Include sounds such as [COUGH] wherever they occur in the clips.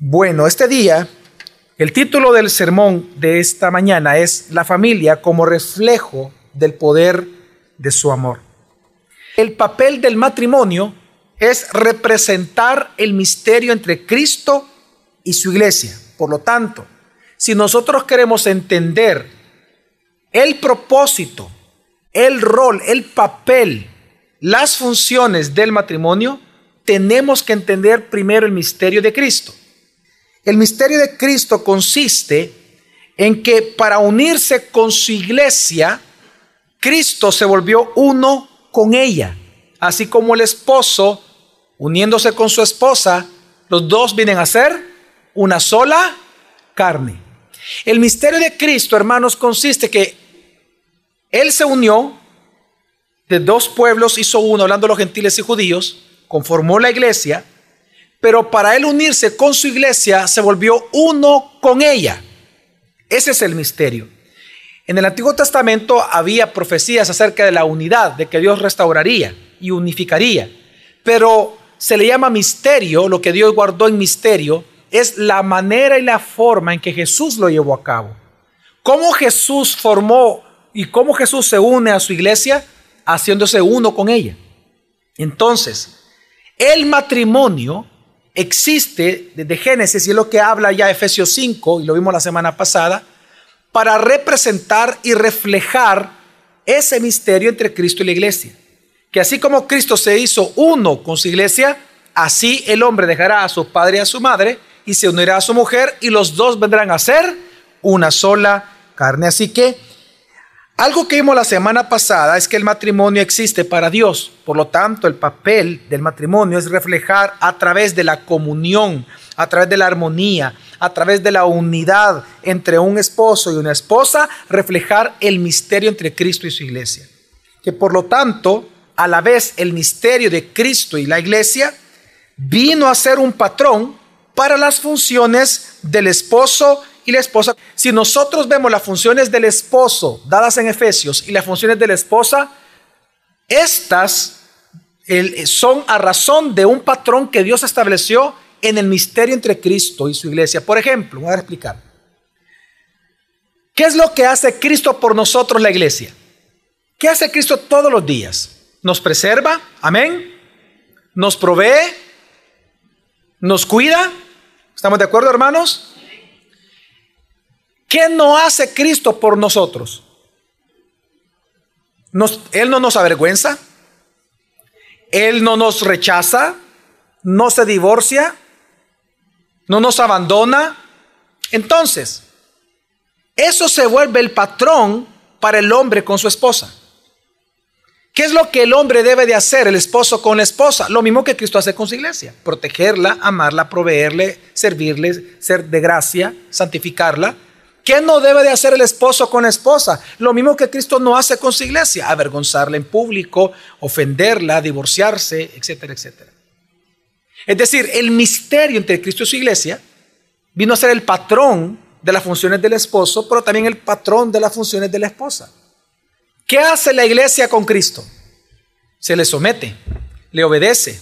Bueno, este día, el título del sermón de esta mañana es La familia como reflejo del poder de su amor. El papel del matrimonio es representar el misterio entre Cristo y su iglesia. Por lo tanto, si nosotros queremos entender el propósito, el rol, el papel, las funciones del matrimonio, tenemos que entender primero el misterio de Cristo. El misterio de Cristo consiste en que para unirse con su iglesia, Cristo se volvió uno con ella, así como el esposo, uniéndose con su esposa, los dos vienen a ser una sola carne. El misterio de Cristo, hermanos, consiste que Él se unió de dos pueblos, hizo uno, hablando de los gentiles y judíos, conformó la iglesia, pero para él unirse con su iglesia se volvió uno con ella. Ese es el misterio. En el Antiguo Testamento había profecías acerca de la unidad, de que Dios restauraría y unificaría, pero se le llama misterio, lo que Dios guardó en misterio, es la manera y la forma en que Jesús lo llevó a cabo. ¿Cómo Jesús formó y cómo Jesús se une a su iglesia? Haciéndose uno con ella. Entonces, el matrimonio existe desde Génesis, y es lo que habla ya Efesios 5, y lo vimos la semana pasada, para representar y reflejar ese misterio entre Cristo y la iglesia. Que así como Cristo se hizo uno con su iglesia, así el hombre dejará a su padre y a su madre y se unirá a su mujer y los dos vendrán a ser una sola carne. Así que algo que vimos la semana pasada es que el matrimonio existe para Dios. Por lo tanto, el papel del matrimonio es reflejar a través de la comunión, a través de la armonía, a través de la unidad entre un esposo y una esposa, reflejar el misterio entre Cristo y su iglesia. Que por lo tanto, a la vez el misterio de Cristo y la iglesia vino a ser un patrón para las funciones del esposo y la esposa. Si nosotros vemos las funciones del esposo dadas en Efesios y las funciones de la esposa, estas son a razón de un patrón que Dios estableció en el misterio entre Cristo y su iglesia. Por ejemplo, voy a explicar. ¿Qué es lo que hace Cristo por nosotros la iglesia? ¿Qué hace Cristo todos los días? Nos preserva, amén. Nos provee, nos cuida. ¿Estamos de acuerdo, hermanos? ¿Qué no hace Cristo por nosotros? él no nos avergüenza, Él no nos rechaza, no se divorcia, no nos abandona. Entonces, eso se vuelve el patrón para el hombre con su esposa. ¿Qué es lo que el hombre debe de hacer, el esposo con la esposa? Lo mismo que Cristo hace con su iglesia. Protegerla, amarla, proveerle, servirle, ser de gracia, santificarla ¿Qué no debe de hacer el esposo con la esposa? Lo mismo que Cristo no hace con su iglesia, avergonzarla en público, ofenderla, divorciarse, etcétera, etcétera. Es decir, el misterio entre Cristo y su iglesia vino a ser el patrón de las funciones del esposo, pero también el patrón de las funciones de la esposa. ¿Qué hace la iglesia con Cristo? Se le somete, le obedece,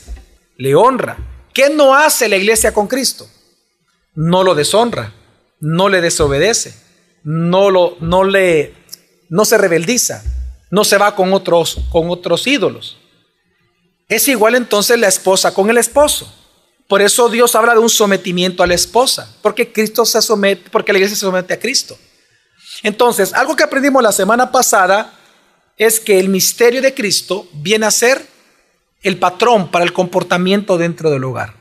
le honra. ¿Qué no hace la iglesia con Cristo? No lo deshonra, no le desobedece, no, lo, no, le, no se rebeldiza, no se va con otros, con otros ídolos. Es igual entonces la esposa con el esposo. Por eso Dios habla de un sometimiento a la esposa, porque Cristo se somete, porque la iglesia se somete a Cristo. Entonces, algo que aprendimos la semana pasada es que el misterio de Cristo viene a ser el patrón para el comportamiento dentro del hogar,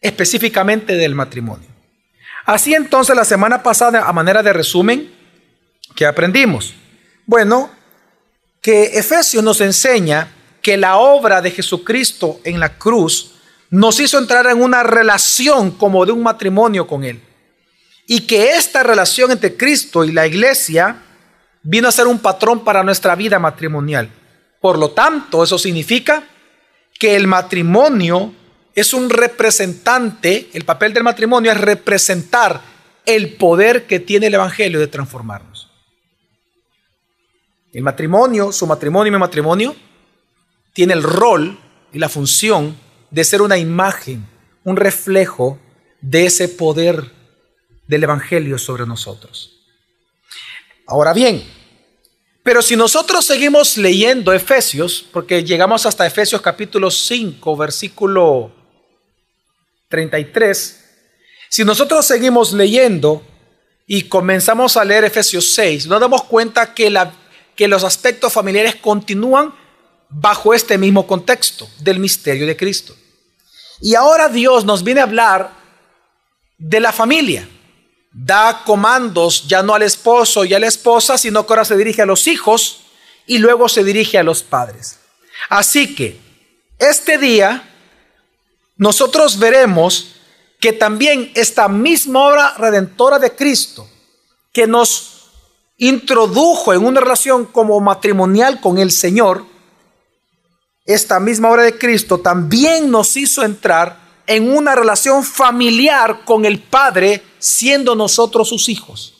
específicamente del matrimonio. Así entonces la semana pasada, a manera de resumen, ¿qué aprendimos? Bueno, que Efesios nos enseña que la obra de Jesucristo en la cruz nos hizo entrar en una relación como de un matrimonio con Él. Y que esta relación entre Cristo y la iglesia vino a ser un patrón para nuestra vida matrimonial. Por lo tanto, eso significa que el matrimonio es un representante, el papel del matrimonio es representar el poder que tiene el Evangelio de transformarnos. El matrimonio, su matrimonio y mi matrimonio, tiene el rol y la función de ser una imagen, un reflejo de ese poder del Evangelio sobre nosotros. Ahora bien, pero si nosotros seguimos leyendo Efesios, porque llegamos hasta Efesios capítulo 5, versículo 33, si nosotros seguimos leyendo y comenzamos a leer Efesios 6, nos damos cuenta que, que los aspectos familiares continúan bajo este mismo contexto del misterio de Cristo. Y ahora Dios nos viene a hablar de la familia. Da comandos ya no al esposo y a la esposa, sino que ahora se dirige a los hijos y luego se dirige a los padres. Así que este día nosotros veremos que también esta misma obra redentora de Cristo, que nos introdujo en una relación como matrimonial con el Señor, esta misma obra de Cristo también nos hizo entrar en una relación familiar con el Padre, siendo nosotros sus hijos.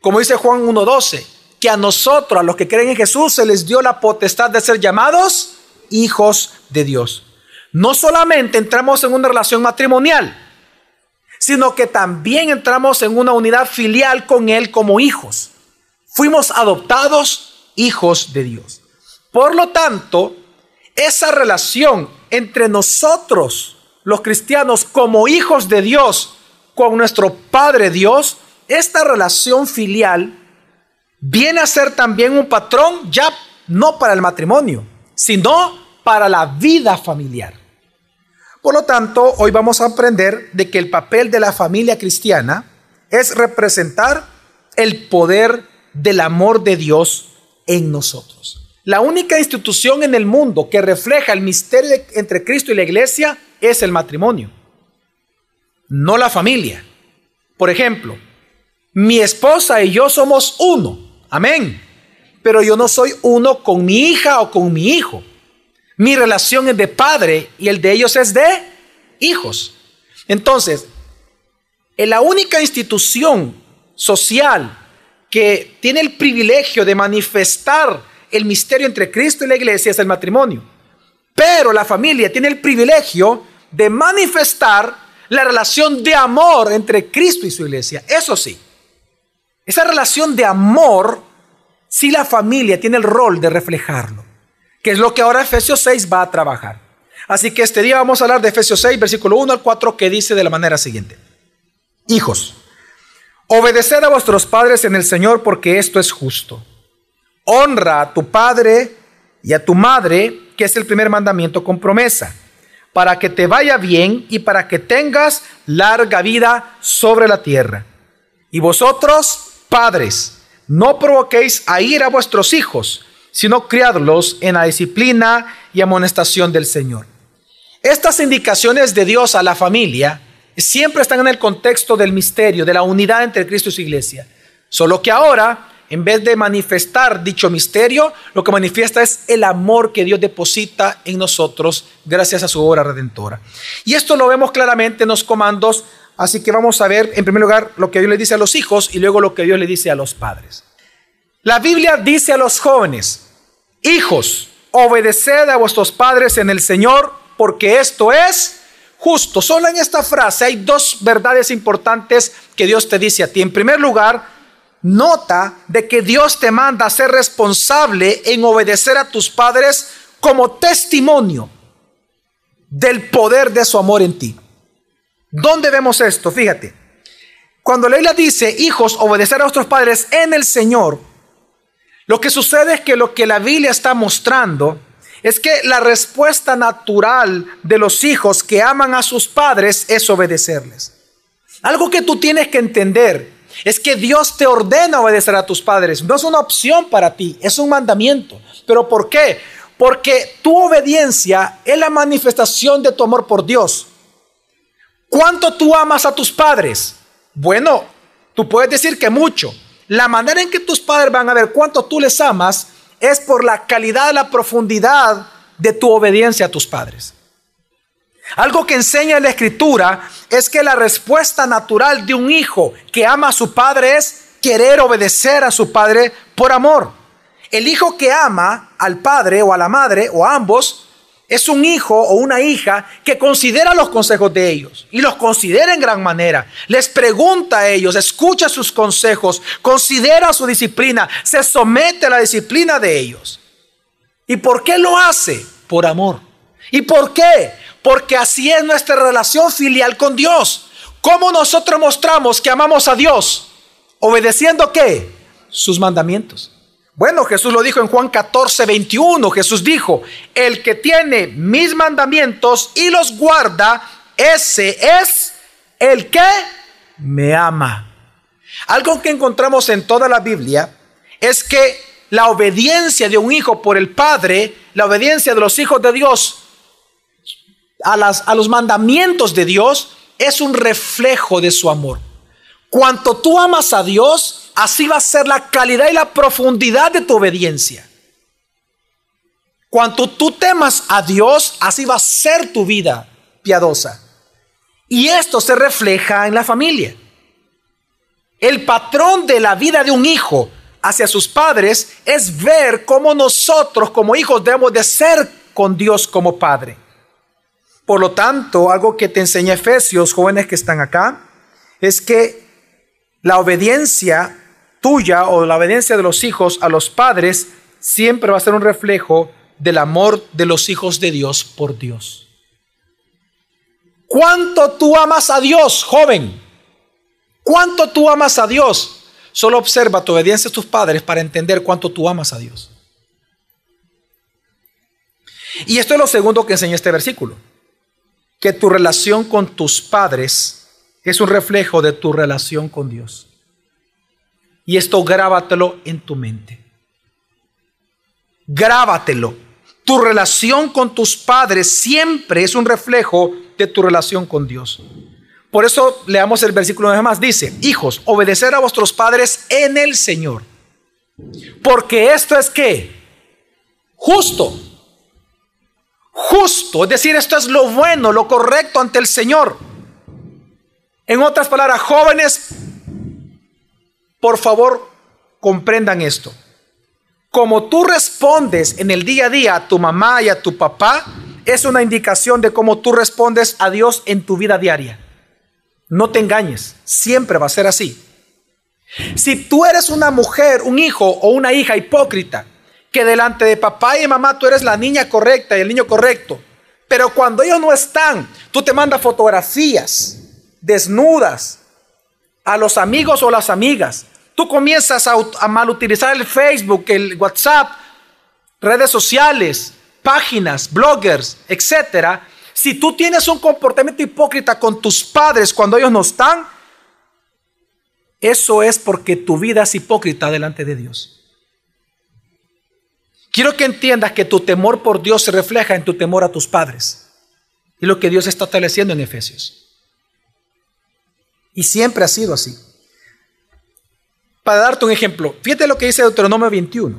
Como dice Juan 1.12, que a nosotros, a los que creen en Jesús, se les dio la potestad de ser llamados hijos de Dios. No solamente entramos en una relación matrimonial, sino que también entramos en una unidad filial con Él como hijos. Fuimos adoptados hijos de Dios. Por lo tanto, esa relación entre nosotros, los cristianos, como hijos de Dios, con nuestro Padre Dios, esta relación filial viene a ser también un patrón ya no para el matrimonio, sino para la vida familiar. Por lo tanto, hoy vamos a aprender de que el papel de la familia cristiana es representar el poder del amor de Dios en nosotros. La única institución en el mundo que refleja el misterio entre Cristo y la iglesia es el matrimonio, no la familia. Por ejemplo, mi esposa y yo somos uno, amén, pero yo no soy uno con mi hija o con mi hijo. Mi relación es de padre y el de ellos es de hijos. Entonces, en la única institución social que tiene el privilegio de manifestar el misterio entre Cristo y la iglesia es el matrimonio. Pero la familia tiene el privilegio de manifestar la relación de amor entre Cristo y su iglesia. Eso sí, esa relación de amor, si la familia tiene el rol de reflejarlo, que es lo que ahora Efesios 6 va a trabajar. Así que este día vamos a hablar de Efesios 6, versículo 1 al 4, que dice de la manera siguiente. Hijos, obedeced a vuestros padres en el Señor porque esto es justo honra a tu padre y a tu madre, que es el primer mandamiento con promesa, para que te vaya bien y para que tengas larga vida sobre la tierra. Y vosotros, padres, no provoquéis a ir a vuestros hijos, sino criadlos en la disciplina y amonestación del Señor. Estas indicaciones de Dios a la familia siempre están en el contexto del misterio, de la unidad entre Cristo y su iglesia. Solo que ahora en vez de manifestar dicho misterio, lo que manifiesta es el amor que Dios deposita en nosotros gracias a su obra redentora. Y esto lo vemos claramente en los comandos, así que vamos a ver en primer lugar lo que Dios le dice a los hijos y luego lo que Dios le dice a los padres. La Biblia dice a los jóvenes, hijos, obedeced a vuestros padres en el Señor, porque esto es justo. Solo en esta frase hay dos verdades importantes que Dios te dice a ti. En primer lugar, nota de que Dios te manda a ser responsable en obedecer a tus padres como testimonio del poder de su amor en ti. ¿Dónde vemos esto? Fíjate. Cuando Leila dice, hijos, obedecer a vuestros padres en el Señor, lo que sucede es que lo que la Biblia está mostrando es que la respuesta natural de los hijos que aman a sus padres es obedecerles. Algo que tú tienes que entender es que Dios te ordena obedecer a tus padres. No es una opción para ti, es un mandamiento. ¿Pero por qué? Porque tu obediencia es la manifestación de tu amor por Dios. ¿Cuánto tú amas a tus padres? Bueno, tú puedes decir que mucho. La manera en que tus padres van a ver cuánto tú les amas es por la calidad, la profundidad de tu obediencia a tus padres. Algo que enseña la escritura es que la respuesta natural de un hijo que ama a su padre es querer obedecer a su padre por amor. El hijo que ama al padre o a la madre o a ambos es un hijo o una hija que considera los consejos de ellos y los considera en gran manera. Les pregunta a ellos, escucha sus consejos, considera su disciplina, se somete a la disciplina de ellos. ¿Y por qué lo hace? Por amor. ¿Y por qué? Porque así es nuestra relación filial con Dios. ¿Cómo nosotros mostramos que amamos a Dios? Obedeciendo qué? Sus mandamientos. Bueno, Jesús lo dijo en Juan 14, 21. Jesús dijo, el que tiene mis mandamientos y los guarda, ese es el que me ama. Algo que encontramos en toda la Biblia es que la obediencia de un hijo por el Padre, la obediencia de los hijos de Dios a, las, a los mandamientos de Dios, es un reflejo de su amor. Cuanto tú amas a Dios, así va a ser la calidad y la profundidad de tu obediencia. Cuanto tú temas a Dios, así va a ser tu vida piadosa. Y esto se refleja en la familia. El patrón de la vida de un hijo hacia sus padres es ver cómo nosotros como hijos debemos de ser con Dios como Padre. Por lo tanto, algo que te enseña Efesios, jóvenes que están acá, es que la obediencia tuya o la obediencia de los hijos a los padres siempre va a ser un reflejo del amor de los hijos de Dios por Dios. ¿Cuánto tú amas a Dios, joven? ¿Cuánto tú amas a Dios? Solo observa tu obediencia a tus padres para entender cuánto tú amas a Dios. Y esto es lo segundo que enseña este versículo, que tu relación con tus padres es un reflejo de tu relación con Dios. Y esto grábatelo en tu mente. Grábatelo. Tu relación con tus padres siempre es un reflejo de tu relación con Dios. Por eso leamos el versículo de más. Dice, hijos, obedecer a vuestros padres en el Señor. Porque esto es que justo. Justo. Es decir, esto es lo bueno, lo correcto ante el Señor. En otras palabras, jóvenes, por favor, comprendan esto. Como tú respondes en el día a día a tu mamá y a tu papá, es una indicación de cómo tú respondes a Dios en tu vida diaria. No te engañes, siempre va a ser así. Si tú eres una mujer, un hijo o una hija hipócrita, que delante de papá y mamá tú eres la niña correcta y el niño correcto, pero cuando ellos no están, tú te mandas fotografías, desnudas a los amigos o las amigas. Tú comienzas a, mal utilizar el Facebook, el WhatsApp, redes sociales, páginas, bloggers, etcétera. Si tú tienes un comportamiento hipócrita con tus padres cuando ellos no están, eso es porque tu vida es hipócrita delante de Dios. Quiero que entiendas que tu temor por Dios se refleja en tu temor a tus padres. Y lo que Dios está estableciendo en Efesios. Y siempre ha sido así. Para darte un ejemplo, fíjate lo que dice Deuteronomio 21,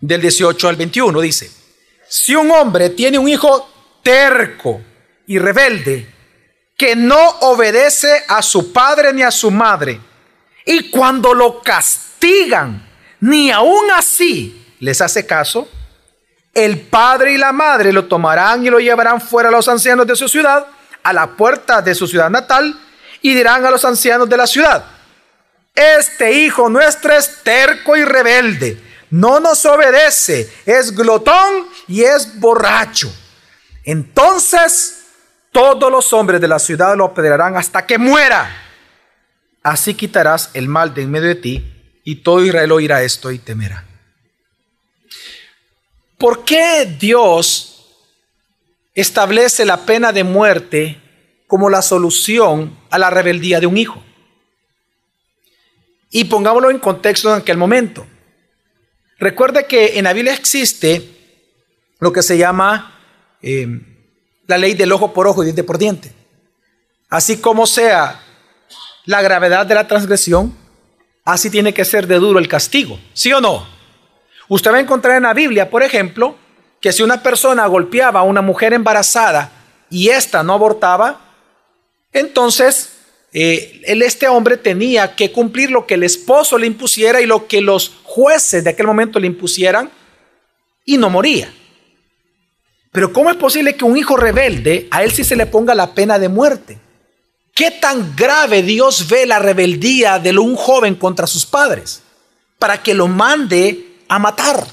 del 18 al 21, dice, si un hombre tiene un hijo terco y rebelde, que no obedece a su padre ni a su madre, y cuando lo castigan, ni aún así les hace caso, el padre y la madre lo tomarán y lo llevarán fuera a los ancianos de su ciudad, a la puerta de su ciudad natal, y dirán a los ancianos de la ciudad, este hijo nuestro es terco y rebelde, no nos obedece, es glotón y es borracho. Entonces todos los hombres de la ciudad lo apedrearán hasta que muera. Así quitarás el mal de en medio de ti y todo Israel oirá esto y temerá. ¿Por qué Dios establece la pena de muerte como la solución a la rebeldía de un hijo. Y pongámoslo en contexto en aquel momento. Recuerde que en la Biblia existe lo que se llama eh, la ley del ojo por ojo y diente por diente. Así como sea la gravedad de la transgresión, así tiene que ser de duro el castigo. ¿Sí o no? Usted va a encontrar en la Biblia, por ejemplo, que si una persona golpeaba a una mujer embarazada y ésta no abortaba, entonces, eh, este hombre tenía que cumplir lo que el esposo le impusiera y lo que los jueces de aquel momento le impusieran y no moría. Pero ¿cómo es posible que un hijo rebelde, a él sí se le ponga la pena de muerte? ¿Qué tan grave Dios ve la rebeldía de un joven contra sus padres para que lo mande a matar?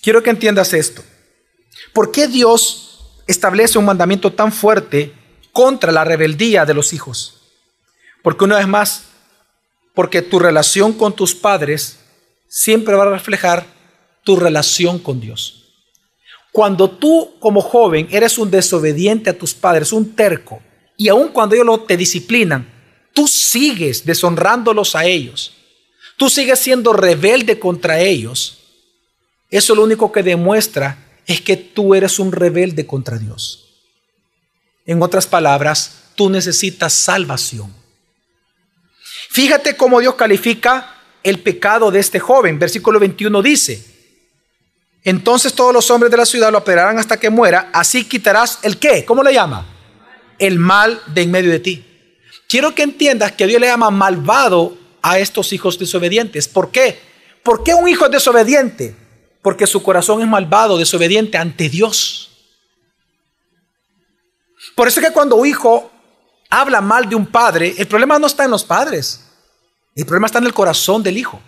Quiero que entiendas esto. ¿Por qué Dios establece un mandamiento tan fuerte contra la rebeldía de los hijos? Porque una vez más, porque tu relación con tus padres siempre va a reflejar tu relación con Dios. Cuando tú como joven eres un desobediente a tus padres, un terco, y aun cuando ellos te disciplinan, tú sigues deshonrándolos a ellos, tú sigues siendo rebelde contra ellos, eso lo único que demuestra es que tú eres un rebelde contra Dios. En otras palabras, tú necesitas salvación. Fíjate cómo Dios califica el pecado de este joven. Versículo 21 dice, entonces todos los hombres de la ciudad lo apedrearán hasta que muera, así quitarás el qué, ¿cómo le llama? El mal de en medio de ti. Quiero que entiendas que Dios le llama malvado a estos hijos desobedientes. ¿Por qué? ¿Por qué un hijo es desobediente? Porque su corazón es malvado, desobediente ante Dios. Por eso es que cuando un hijo habla mal de un padre, el problema no está en los padres. El problema está en el corazón del hijo.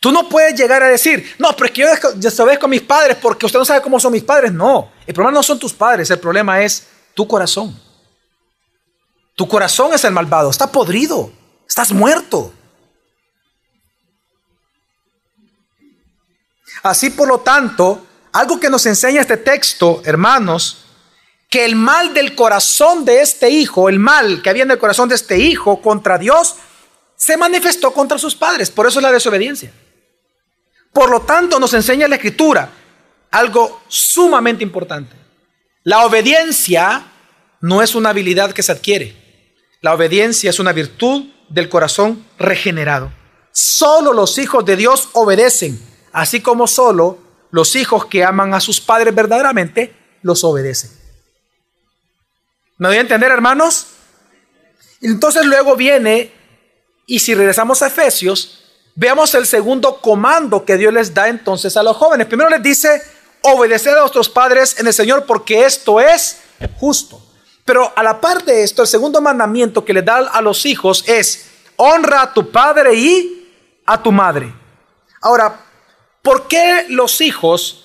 Tú no puedes llegar a decir, no, pero es que yo desobedezco a mis padres porque usted no sabe cómo son mis padres. No, el problema no son tus padres, el problema es tu corazón. Tu corazón es el malvado, está podrido, estás muerto. Así por lo tanto, algo que nos enseña este texto, hermanos, que el mal del corazón de este hijo, el mal que había en el corazón de este hijo contra Dios, se manifestó contra sus padres. Por eso es la desobediencia. Por lo tanto, nos enseña la escritura algo sumamente importante. La obediencia no es una habilidad que se adquiere. La obediencia es una virtud del corazón regenerado. Solo los hijos de Dios obedecen, así como solo los hijos que aman a sus padres verdaderamente los obedecen. ¿Me voy a entender, hermanos? Entonces luego viene, y si regresamos a Efesios, Veamos el segundo comando que Dios les da entonces a los jóvenes. Primero les dice, obedeced a vuestros padres en el Señor porque esto es justo. Pero a la par de esto, el segundo mandamiento que le da a los hijos es, honra a tu padre y a tu madre. Ahora, ¿por qué los hijos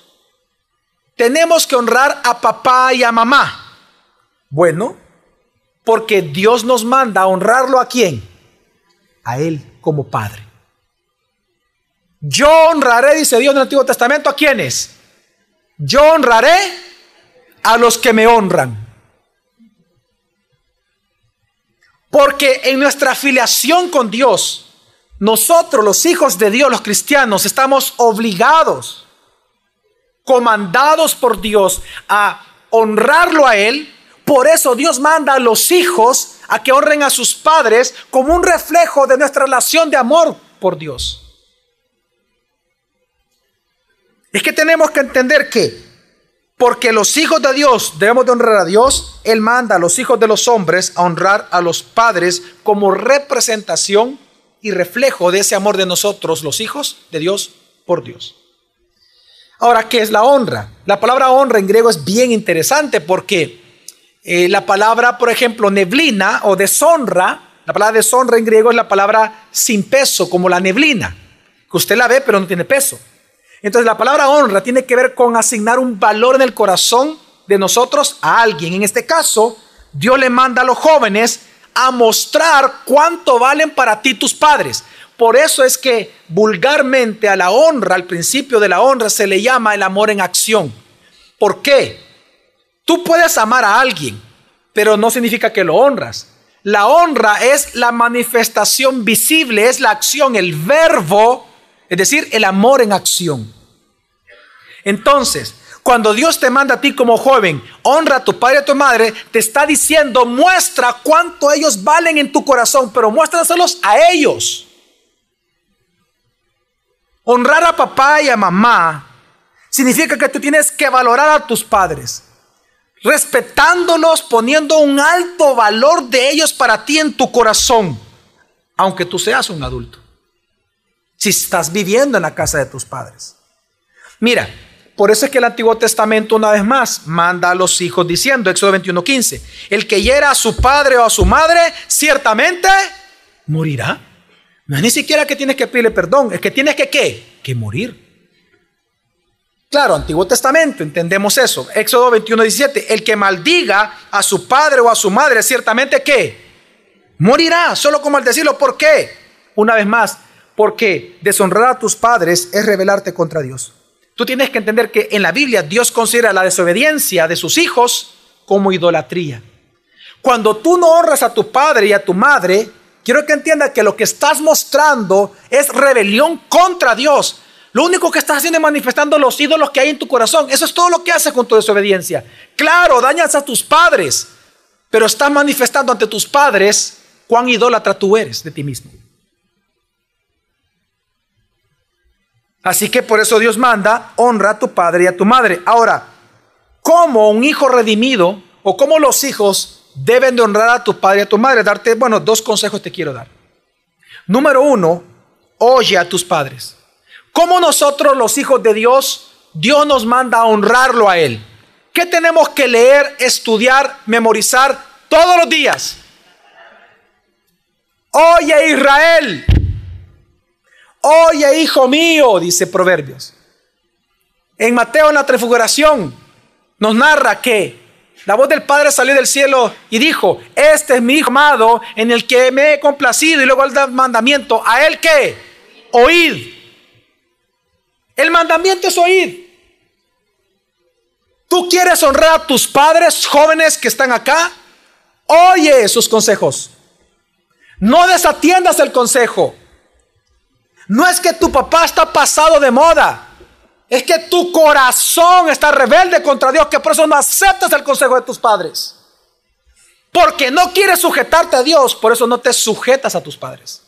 tenemos que honrar a papá y a mamá? Bueno, porque Dios nos manda a honrarlo a quién? A Él como padre. Yo honraré, dice Dios en el Antiguo Testamento, ¿a quiénes? Yo honraré a los que me honran. Porque en nuestra afiliación con Dios, nosotros los hijos de Dios, los cristianos, estamos obligados, comandados por Dios a honrarlo a Él. Por eso Dios manda a los hijos a que honren a sus padres como un reflejo de nuestra relación de amor por Dios. Es que tenemos que entender que porque los hijos de Dios debemos de honrar a Dios, Él manda a los hijos de los hombres a honrar a los padres como representación y reflejo de ese amor de nosotros, los hijos de Dios, por Dios. Ahora, ¿qué es la honra? La palabra honra en griego es bien interesante porque eh, la palabra, por ejemplo, neblina o deshonra, la palabra deshonra en griego es la palabra sin peso, como la neblina, que usted la ve pero no tiene peso. Entonces la palabra honra tiene que ver con asignar un valor en el corazón de nosotros a alguien. En este caso, Dios le manda a los jóvenes a mostrar cuánto valen para ti tus padres. Por eso es que vulgarmente a la honra, al principio de la honra, se le llama el amor en acción. ¿Por qué? Tú puedes amar a alguien, pero no significa que lo honras. La honra es la manifestación visible, es la acción, el verbo es decir, el amor en acción. Entonces, cuando Dios te manda a ti como joven, honra a tu padre y a tu madre, te está diciendo, muestra cuánto ellos valen en tu corazón, pero muéstraselos a ellos. Honrar a papá y a mamá significa que tú tienes que valorar a tus padres, respetándolos, poniendo un alto valor de ellos para ti en tu corazón, aunque tú seas un adulto si estás viviendo en la casa de tus padres. Mira, por eso es que el Antiguo Testamento una vez más manda a los hijos diciendo, Éxodo 21:15, el que hiera a su padre o a su madre, ciertamente morirá. No es ni siquiera que tienes que pedirle perdón, es que tienes que qué? Que morir. Claro, Antiguo Testamento, entendemos eso. Éxodo 21, 17. El que maldiga a su padre o a su madre, ciertamente que morirá, solo como al decirlo. ¿Por qué? Una vez más, porque deshonrar a tus padres es rebelarte contra Dios. Tú tienes que entender que en la Biblia Dios considera la desobediencia de sus hijos como idolatría. Cuando tú no honras a tu padre y a tu madre, quiero que entiendas que lo que estás mostrando es rebelión contra Dios. Lo único que estás haciendo es manifestando los ídolos que hay en tu corazón. Eso es todo lo que haces con tu desobediencia. Claro, dañas a tus padres, pero estás manifestando ante tus padres cuán idólatra tú eres de ti mismo. Así que por eso Dios manda, honra a tu padre y a tu madre. Ahora, ¿cómo un hijo redimido o cómo los hijos deben de honrar a tu padre y a tu madre? Darte, bueno, dos consejos te quiero dar. Número uno, oye a tus padres. ¿Cómo nosotros los hijos de Dios, Dios nos manda a honrarlo a Él? ¿Qué tenemos que leer, estudiar, memorizar todos los días? Oye Israel, oye hijo mío, dice Proverbios. En Mateo en la transfiguración nos narra que la voz del Padre salió del cielo y dijo, este es mi hijo amado en el que me he complacido y luego el mandamiento, a él que oíd. El mandamiento es oír. ¿Tú quieres honrar a tus padres jóvenes que están acá? Oye sus consejos. No desatiendas el consejo. No es que tu papá está pasado de moda. Es que tu corazón está rebelde contra Dios, que por eso no aceptas el consejo de tus padres. Porque no quieres sujetarte a Dios, por eso no te sujetas a tus padres.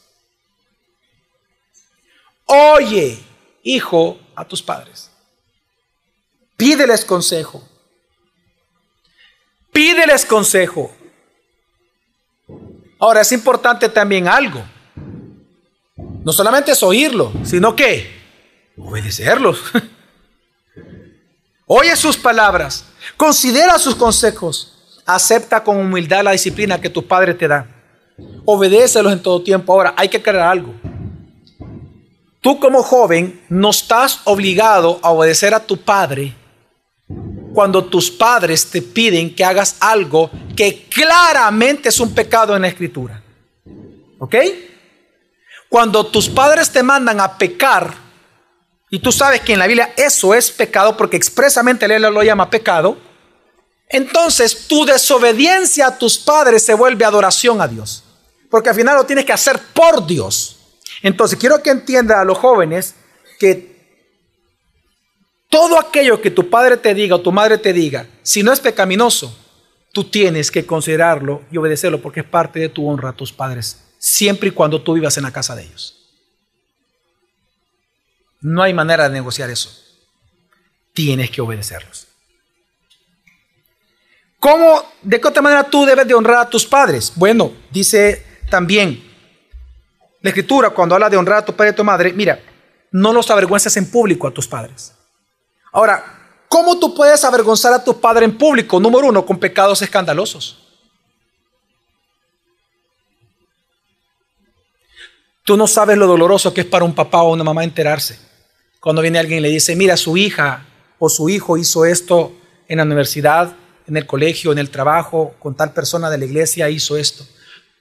Oye, hijo, a tus padres. Pídeles consejo. Pídeles consejo. Ahora es importante también algo. No solamente es oírlo, sino que obedecerlos. [LAUGHS] Oye sus palabras, considera sus consejos, acepta con humildad la disciplina que tu padre te da. Obedécelos en todo tiempo. Ahora, hay que creer algo. Tú como joven no estás obligado a obedecer a tu padre cuando tus padres te piden que hagas algo que claramente es un pecado en la escritura. ¿Ok? Cuando tus padres te mandan a pecar, y tú sabes que en la Biblia eso es pecado porque expresamente la lo llama pecado, entonces tu desobediencia a tus padres se vuelve adoración a Dios. Porque al final lo tienes que hacer por Dios. Entonces, quiero que entienda a los jóvenes que todo aquello que tu padre te diga o tu madre te diga, si no es pecaminoso, tú tienes que considerarlo y obedecerlo porque es parte de tu honra a tus padres, siempre y cuando tú vivas en la casa de ellos. No hay manera de negociar eso. Tienes que obedecerlos. ¿Cómo, de qué otra manera tú debes de honrar a tus padres? Bueno, dice también la escritura, cuando habla de honrar a tu padre y a tu madre, mira, no los avergüences en público a tus padres. Ahora, ¿cómo tú puedes avergonzar a tu padre en público? Número uno, con pecados escandalosos. Tú no sabes lo doloroso que es para un papá o una mamá enterarse. Cuando viene alguien y le dice, mira, su hija o su hijo hizo esto en la universidad, en el colegio, en el trabajo, con tal persona de la iglesia hizo esto.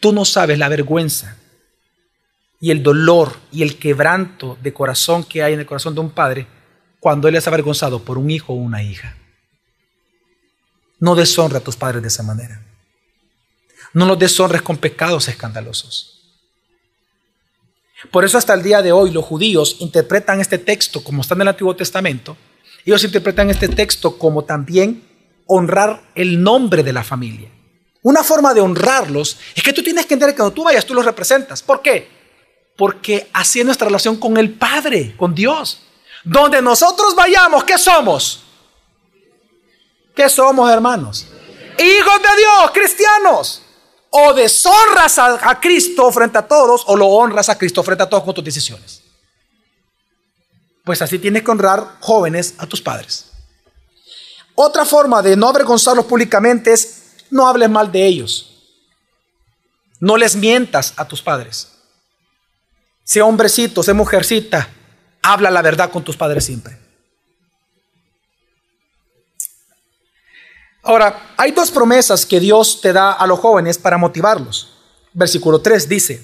Tú no sabes la vergüenza y el dolor y el quebranto de corazón que hay en el corazón de un padre cuando él es avergonzado por un hijo o una hija. No deshonra a tus padres de esa manera. No los deshonres con pecados escandalosos. Por eso hasta el día de hoy los judíos interpretan este texto como está en el Antiguo Testamento. Ellos interpretan este texto como también honrar el nombre de la familia. Una forma de honrarlos es que tú tienes que entender que cuando tú vayas tú los representas. ¿Por qué? Porque así es nuestra relación con el Padre, con Dios. Donde nosotros vayamos, ¿qué somos? ¿Qué somos, hermanos? Hijos de Dios, cristianos. O deshonras a, Cristo frente a todos, o lo honras a Cristo frente a todos con tus decisiones. pues así tienes que honrar jóvenes a tus padres. Otra forma de no avergonzarlos públicamente es no hables mal de ellos. No les mientas a tus padres. Sea hombrecito, sea mujercita, habla la verdad con tus padres siempre. Ahora, hay dos promesas que Dios te da a los jóvenes para motivarlos. Versículo 3 dice,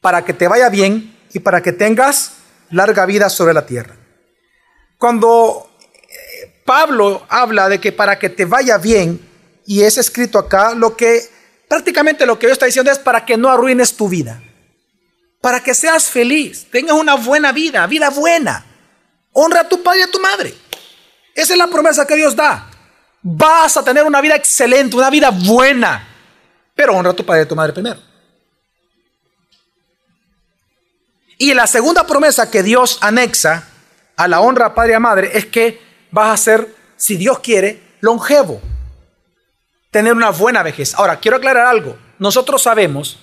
para que te vaya bien y para que tengas larga vida sobre la tierra. Cuando eh, Pablo habla de que para que te vaya bien, y es escrito acá, lo que prácticamente lo que Dios está diciendo es para que no arruines tu vida, para que seas feliz, tengas una buena vida, vida buena. Honra a tu padre y a tu madre. Esa es la promesa que Dios da. Vas a tener una vida excelente, una vida buena, pero honra a tu padre y a tu madre primero. Y la segunda promesa que Dios anexa a la honra a padre y a madre es que vas a ser, si Dios quiere, longevo. Tener una buena vejez. Ahora, quiero aclarar algo. Nosotros sabemos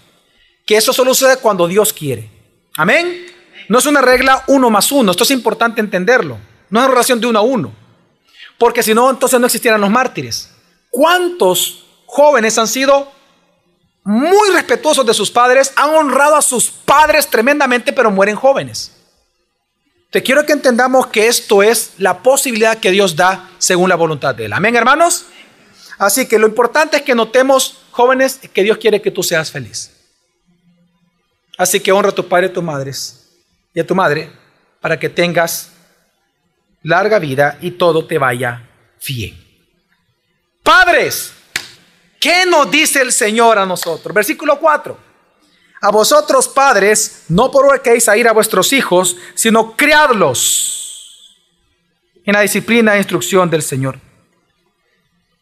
que eso solo sucede cuando Dios quiere. Amén. No es una regla uno más uno. Esto es importante entenderlo. No es una relación de uno a uno. Porque si no, entonces no existieran los mártires. ¿Cuántos jóvenes han sido muy respetuosos de sus padres, han honrado a sus padres tremendamente, pero mueren jóvenes. Te quiero que entendamos que esto es la posibilidad que Dios da según la voluntad de Él. Amén, hermanos. Así que lo importante es que notemos, jóvenes, que Dios quiere que tú seas feliz. Así que honra a tu padre y a tus madres y a tu madre para que tengas larga vida y todo te vaya bien. Padres, ¿Qué nos dice el Señor a nosotros? Versículo 4. A vosotros padres, no provoquéis a ir a vuestros hijos, sino criadlos en la disciplina e instrucción del Señor.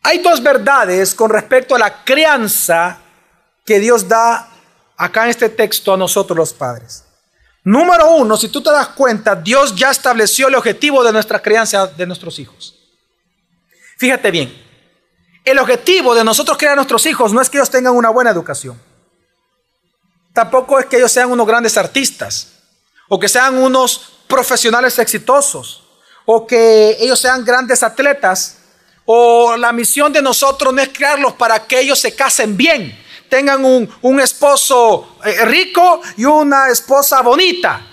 Hay dos verdades con respecto a la crianza que Dios da acá en este texto a nosotros los padres. Número uno, si tú te das cuenta, Dios ya estableció el objetivo de nuestra crianza de nuestros hijos. Fíjate bien, el objetivo de nosotros crear a nuestros hijos no es que ellos tengan una buena educación. Tampoco es que ellos sean unos grandes artistas o que sean unos profesionales exitosos o que ellos sean grandes atletas o la misión de nosotros no es crearlos para que ellos se casen bien, tengan un, un esposo eh, rico y una esposa bonita.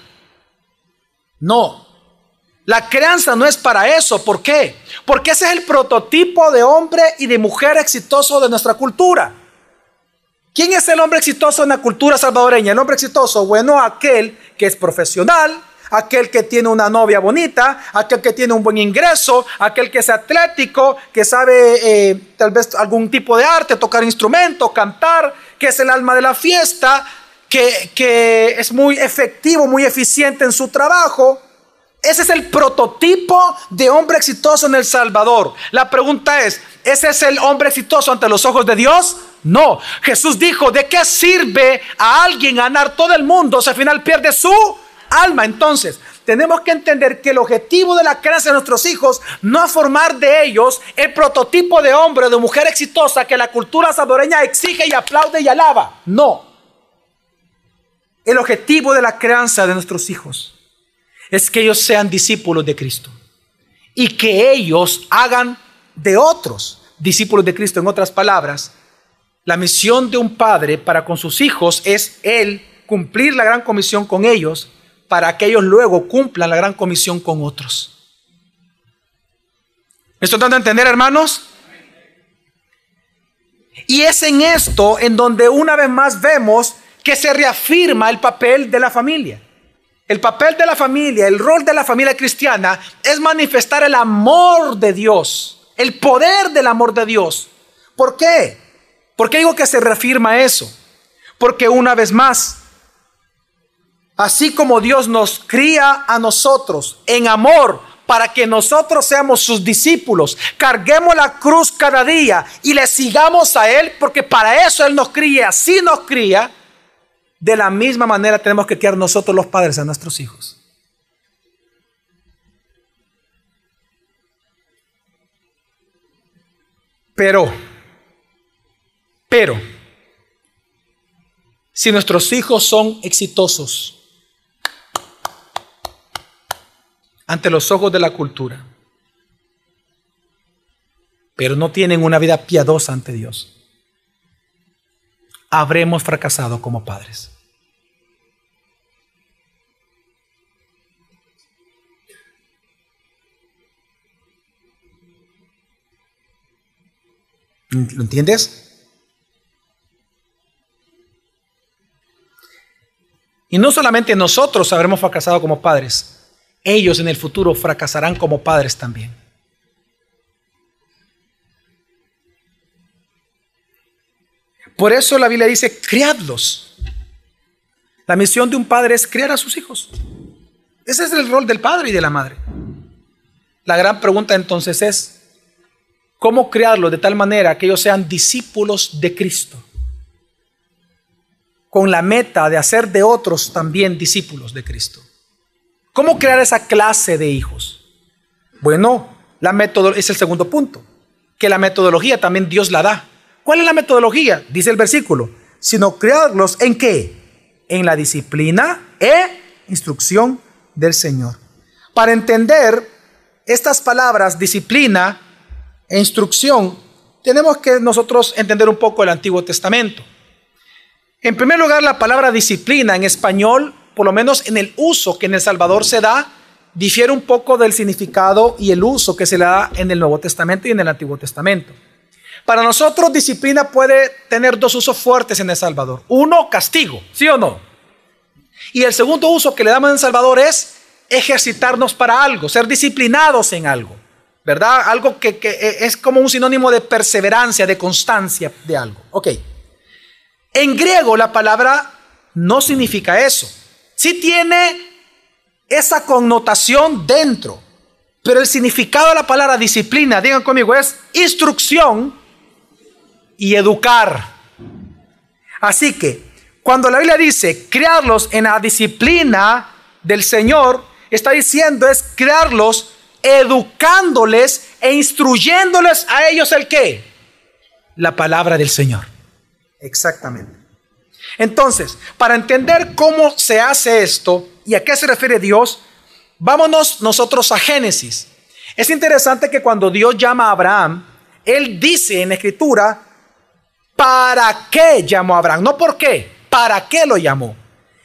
No, la crianza no es para eso. ¿Por qué? Porque ese es el prototipo de hombre y de mujer exitoso de nuestra cultura. ¿Quién es el hombre exitoso en la cultura salvadoreña? El hombre exitoso, bueno, aquel que es profesional, aquel que tiene una novia bonita, aquel que tiene un buen ingreso, aquel que es atlético, que sabe eh, tal vez algún tipo de arte, tocar instrumento, cantar, que es el alma de la fiesta, que, que es muy efectivo, muy eficiente en su trabajo. Ese es el prototipo de hombre exitoso en El Salvador. La pregunta es, ¿ese es el hombre exitoso ante los ojos de Dios? No. Jesús dijo, ¿de qué sirve a alguien ganar todo el mundo si al final pierde su alma? Entonces, tenemos que entender que el objetivo de la crianza de nuestros hijos no es formar de ellos el prototipo de hombre o de mujer exitosa que la cultura salvadoreña exige y aplaude y alaba. No. El objetivo de la crianza de nuestros hijos es que ellos sean discípulos de Cristo y que ellos hagan de otros discípulos de Cristo. En otras palabras, la misión de un padre para con sus hijos es él cumplir la gran comisión con ellos para que ellos luego cumplan la gran comisión con otros. ¿Me estoy dando entender, hermanos? Y es en esto en donde una vez más vemos que se reafirma el papel de la familia. El papel de la familia, el rol de la familia cristiana es manifestar el amor de Dios, el poder del amor de Dios. ¿Por qué? ¿Por qué digo que se reafirma eso? Porque una vez más, así como Dios nos cría a nosotros en amor para que nosotros seamos sus discípulos, carguemos la cruz cada día y le sigamos a Él, porque para eso Él nos cría, así nos cría, de la misma manera tenemos que criar nosotros los padres a nuestros hijos. Pero, pero, si nuestros hijos son exitosos, ante los ojos de la cultura, pero no tienen una vida piadosa ante Dios, habremos fracasado como padres. ¿Lo entiendes? Y no solamente nosotros habremos fracasado como padres, ellos en el futuro fracasarán como padres también. Por eso la Biblia dice, criadlos. La misión de un padre es criar a sus hijos. Ese es el rol del padre y de la madre. La gran pregunta entonces es, ¿cómo criarlos de tal manera que ellos sean discípulos de Cristo? con la meta de hacer de otros también discípulos de Cristo. ¿Cómo crear esa clase de hijos? Bueno, la metodología es el segundo punto, que la metodología también Dios la da. ¿Cuál es la metodología? Dice el versículo, sino crearlos en qué? En la disciplina e instrucción del Señor. Para entender estas palabras, disciplina e instrucción, tenemos que nosotros entender un poco el Antiguo Testamento. En primer lugar, la palabra disciplina en español, por lo menos en el uso que en El Salvador se da, difiere un poco del significado y el uso que se le da en el Nuevo Testamento y en el Antiguo Testamento. Para nosotros, disciplina puede tener dos usos fuertes en El Salvador. Uno, castigo, ¿sí o no? Y el segundo uso que le damos en El Salvador es ejercitarnos para algo, ser disciplinados en algo, ¿verdad? Algo que, que es como un sinónimo de perseverancia, de constancia de algo. Ok. En griego la palabra no significa eso. Sí tiene esa connotación dentro, pero el significado de la palabra disciplina, digan conmigo, es instrucción y educar. Así que cuando la Biblia dice crearlos en la disciplina del Señor, está diciendo es crearlos educándoles e instruyéndoles a ellos el qué? La palabra del Señor. Exactamente. Entonces, para entender cómo se hace esto y a qué se refiere Dios, vámonos nosotros a Génesis. Es interesante que cuando Dios llama a Abraham, Él dice en la escritura, ¿para qué llamó a Abraham? No por qué, ¿para qué lo llamó?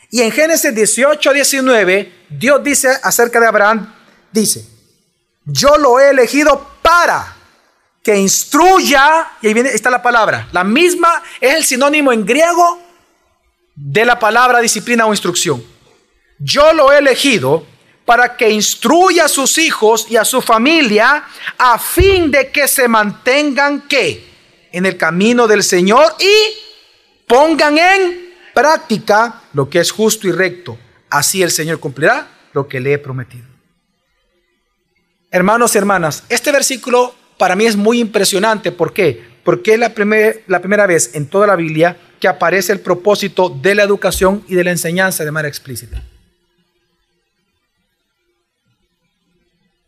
Y en Génesis 18, 19, Dios dice acerca de Abraham, dice, yo lo he elegido para que instruya, y ahí viene, está la palabra, la misma es el sinónimo en griego de la palabra disciplina o instrucción. Yo lo he elegido para que instruya a sus hijos y a su familia a fin de que se mantengan que en el camino del Señor y pongan en práctica lo que es justo y recto. Así el Señor cumplirá lo que le he prometido. Hermanos y hermanas, este versículo para mí es muy impresionante. ¿Por qué? Porque es la, la primera vez en toda la Biblia que aparece el propósito de la educación y de la enseñanza de manera explícita.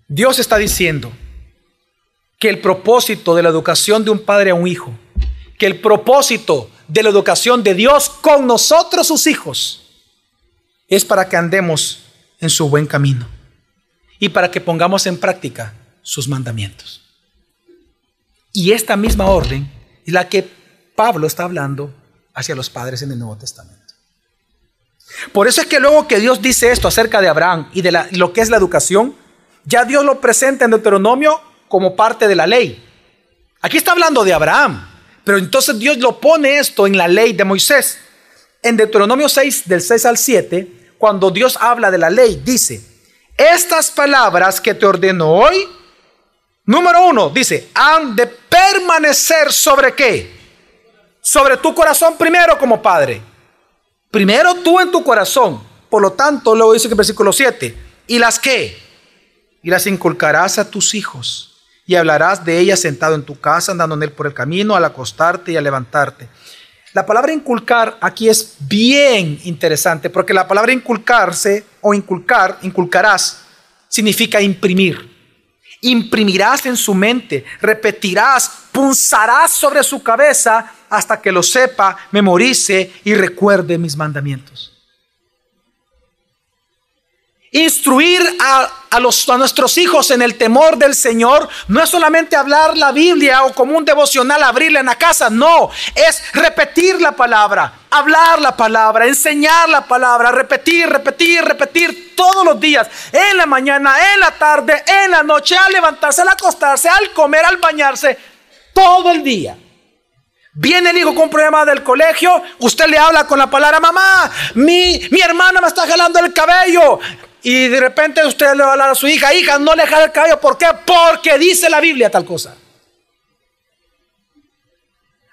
Dios está diciendo que el propósito de la educación de un padre a un hijo, que el propósito de la educación de Dios con nosotros sus hijos, es para que andemos en su buen camino y para que pongamos en práctica sus mandamientos. Y esta misma orden es la que Pablo está hablando hacia los padres en el Nuevo Testamento. Por eso es que luego que Dios dice esto acerca de Abraham y de lo que es la educación, ya Dios lo presenta en Deuteronomio como parte de la ley. Aquí está hablando de Abraham, pero entonces Dios lo pone esto en la ley de Moisés. En Deuteronomio 6, del 6 al 7, cuando Dios habla de la ley, dice, estas palabras que te ordeno hoy Número uno, dice, han de permanecer sobre qué? Sobre tu corazón primero como padre. Primero tú en tu corazón. Por lo tanto, luego dice que el versículo 7, ¿y las qué? Y las inculcarás a tus hijos y hablarás de ellas sentado en tu casa, andando en él por el camino, al acostarte y al levantarte. La palabra inculcar aquí es bien interesante porque la palabra inculcarse o inculcar, inculcarás, significa imprimir imprimirás en su mente, repetirás, punzarás sobre su cabeza hasta que lo sepa, memorice y recuerde mis mandamientos. Instruir a, los, a nuestros hijos en el temor del Señor no es solamente hablar la Biblia o como un devocional abrirla en la casa, no, es repetir la palabra, hablar la palabra, enseñar la palabra, repetir, repetir, repetir todos los días, en la mañana, en la tarde, en la noche, al levantarse, al acostarse, al comer, al bañarse, todo el día. Viene el hijo con un problema del colegio, usted le habla con la palabra, mamá, mi, mi hermana me está jalando el cabello. Y de repente usted le va a hablar a su hija, hija, no le jale el cabello. ¿Por qué? Porque dice la Biblia tal cosa.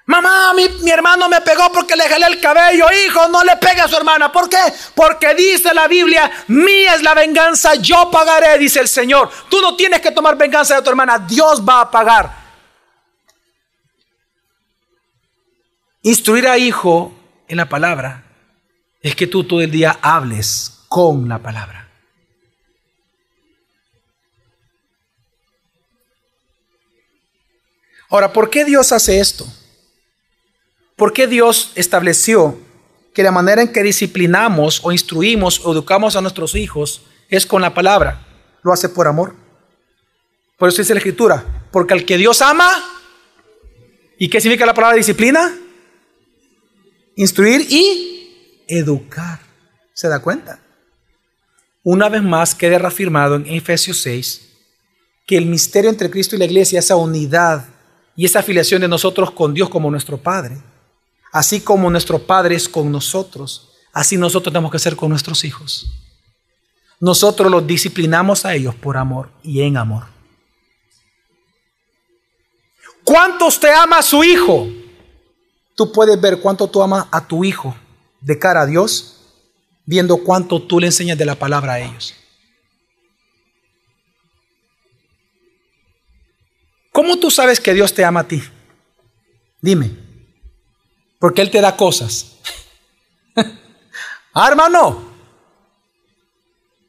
Mamá, mi, mi, hermano me pegó porque le jalé el cabello. Hijo, no le pegue a su hermana. ¿Por qué? Porque dice la Biblia, mía es la venganza, yo pagaré, dice el Señor. Tú no tienes que tomar venganza de tu hermana, Dios va a pagar. Instruir a hijo en la palabra es que tú todo el día hables con la palabra. Ahora, ¿por qué Dios hace esto? ¿Por qué Dios estableció que la manera en que disciplinamos o instruimos o educamos a nuestros hijos es con la palabra? Lo hace por amor. Por eso dice la escritura, porque al que Dios ama, ¿y qué significa la palabra disciplina? Instruir y educar. ¿Se da cuenta? Una vez más queda reafirmado en Efesios 6 que el misterio entre Cristo y la iglesia, esa unidad y esa afiliación de nosotros con Dios como nuestro Padre. Así como nuestro Padre es con nosotros, así nosotros tenemos que ser con nuestros hijos. Nosotros los disciplinamos a ellos por amor y en amor. ¿Cuánto usted ama su hijo? Tú puedes ver cuánto tú amas a tu hijo de cara a Dios, viendo cuánto tú le enseñas de la palabra a ellos. ¿Cómo tú sabes que Dios te ama a ti? Dime. Porque Él te da cosas. [LAUGHS] ah, hermano.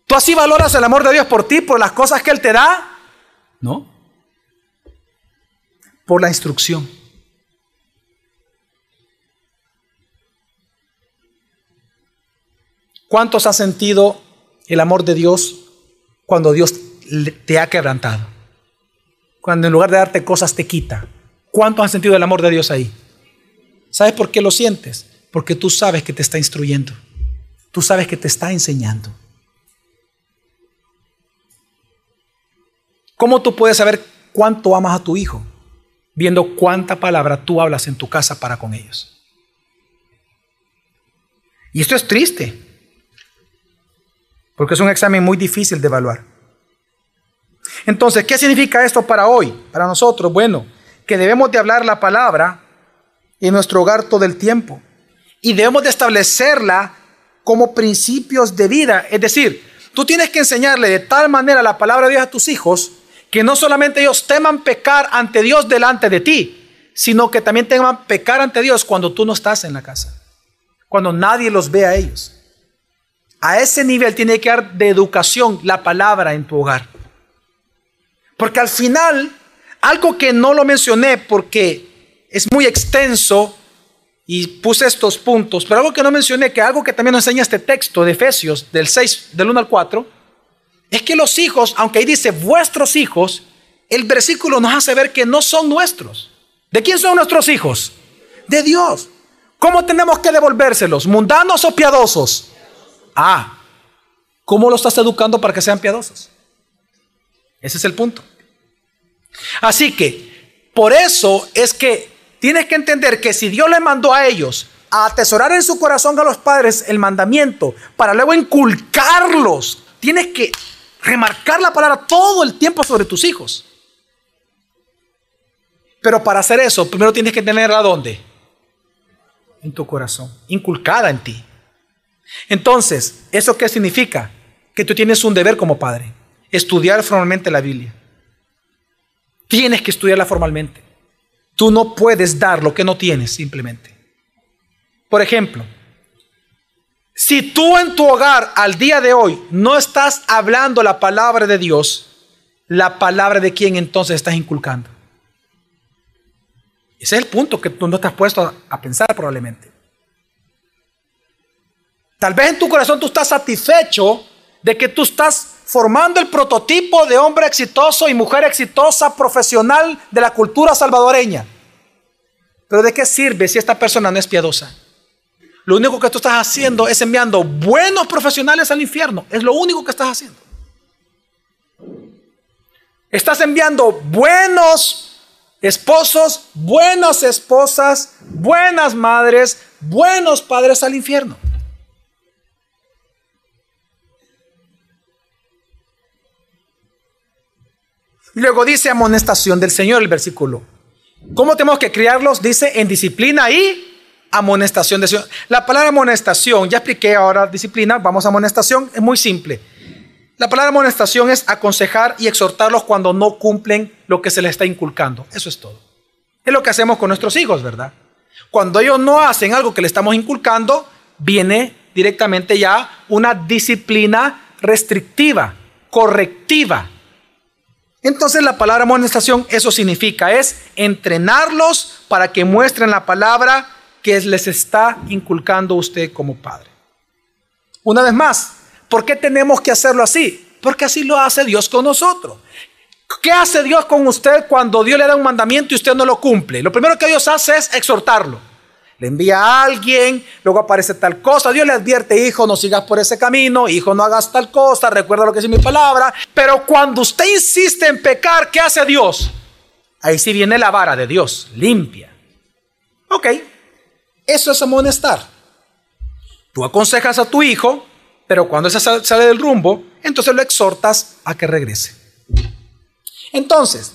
¿Tú así valoras el amor de Dios por ti, por las cosas que Él te da? No. Por la instrucción. ¿Cuántos has sentido el amor de Dios cuando Dios te ha quebrantado? Cuando en lugar de darte cosas te quita. ¿Cuánto han sentido el amor de Dios ahí? ¿Sabes por qué lo sientes? Porque tú sabes que te está instruyendo. Tú sabes que te está enseñando. ¿Cómo tú puedes saber cuánto amas a tu hijo? Viendo cuánta palabra tú hablas en tu casa para con ellos. Y esto es triste, porque es un examen muy difícil de evaluar. Entonces, ¿qué significa esto para hoy? Para nosotros, bueno, que debemos de hablar la palabra en nuestro hogar todo el tiempo. Y debemos de establecerla como principios de vida. Es decir, tú tienes que enseñarle de tal manera la palabra de Dios a tus hijos que no solamente ellos teman pecar ante Dios delante de ti, sino que también teman pecar ante Dios cuando tú no estás en la casa, cuando nadie los ve a ellos. A ese nivel tiene que dar de educación la palabra en tu hogar. Porque al final, algo que no lo mencioné porque es muy extenso y puse estos puntos, pero algo que no mencioné, que algo que también nos enseña este texto de Efesios del 6, del 1 al 4, es que los hijos, aunque ahí dice vuestros hijos, el versículo nos hace ver que no son nuestros. ¿De quién son nuestros hijos? De Dios. ¿Cómo tenemos que devolvérselos? ¿Mundanos o piadosos? Ah, ¿cómo los estás educando para que sean piadosos? Ese es el punto. Así que, por eso es que tienes que entender que si Dios le mandó a ellos a atesorar en su corazón a los padres el mandamiento para luego inculcarlos, tienes que remarcar la palabra todo el tiempo sobre tus hijos. Pero para hacer eso, primero tienes que tenerla dónde? En tu corazón, inculcada en ti. Entonces, ¿eso qué significa? Que tú tienes un deber como padre estudiar formalmente la Biblia. Tienes que estudiarla formalmente. Tú no puedes dar lo que no tienes simplemente. Por ejemplo, si tú en tu hogar al día de hoy no estás hablando la palabra de Dios, la palabra de quién entonces estás inculcando. Ese es el punto que tú no estás puesto a pensar probablemente. Tal vez en tu corazón tú estás satisfecho de que tú estás formando el prototipo de hombre exitoso y mujer exitosa profesional de la cultura salvadoreña. Pero ¿de qué sirve si esta persona no es piadosa? Lo único que tú estás haciendo es enviando buenos profesionales al infierno. Es lo único que estás haciendo. Estás enviando buenos esposos, buenas esposas, buenas madres, buenos padres al infierno. Luego dice amonestación del Señor el versículo. ¿Cómo tenemos que criarlos? Dice en disciplina y amonestación del Señor. La palabra amonestación, ya expliqué ahora disciplina, vamos a amonestación, es muy simple. La palabra amonestación es aconsejar y exhortarlos cuando no cumplen lo que se les está inculcando. Eso es todo. Es lo que hacemos con nuestros hijos, ¿verdad? Cuando ellos no hacen algo que le estamos inculcando, viene directamente ya una disciplina restrictiva, correctiva. Entonces la palabra amonestación eso significa, es entrenarlos para que muestren la palabra que les está inculcando usted como padre. Una vez más, ¿por qué tenemos que hacerlo así? Porque así lo hace Dios con nosotros. ¿Qué hace Dios con usted cuando Dios le da un mandamiento y usted no lo cumple? Lo primero que Dios hace es exhortarlo. Le envía a alguien, luego aparece tal cosa. Dios le advierte, hijo, no sigas por ese camino, hijo, no hagas tal cosa, recuerda lo que dice mi palabra. Pero cuando usted insiste en pecar, ¿qué hace Dios? Ahí sí viene la vara de Dios, limpia. Ok, eso es amonestar. Tú aconsejas a tu hijo, pero cuando ese sale del rumbo, entonces lo exhortas a que regrese. Entonces,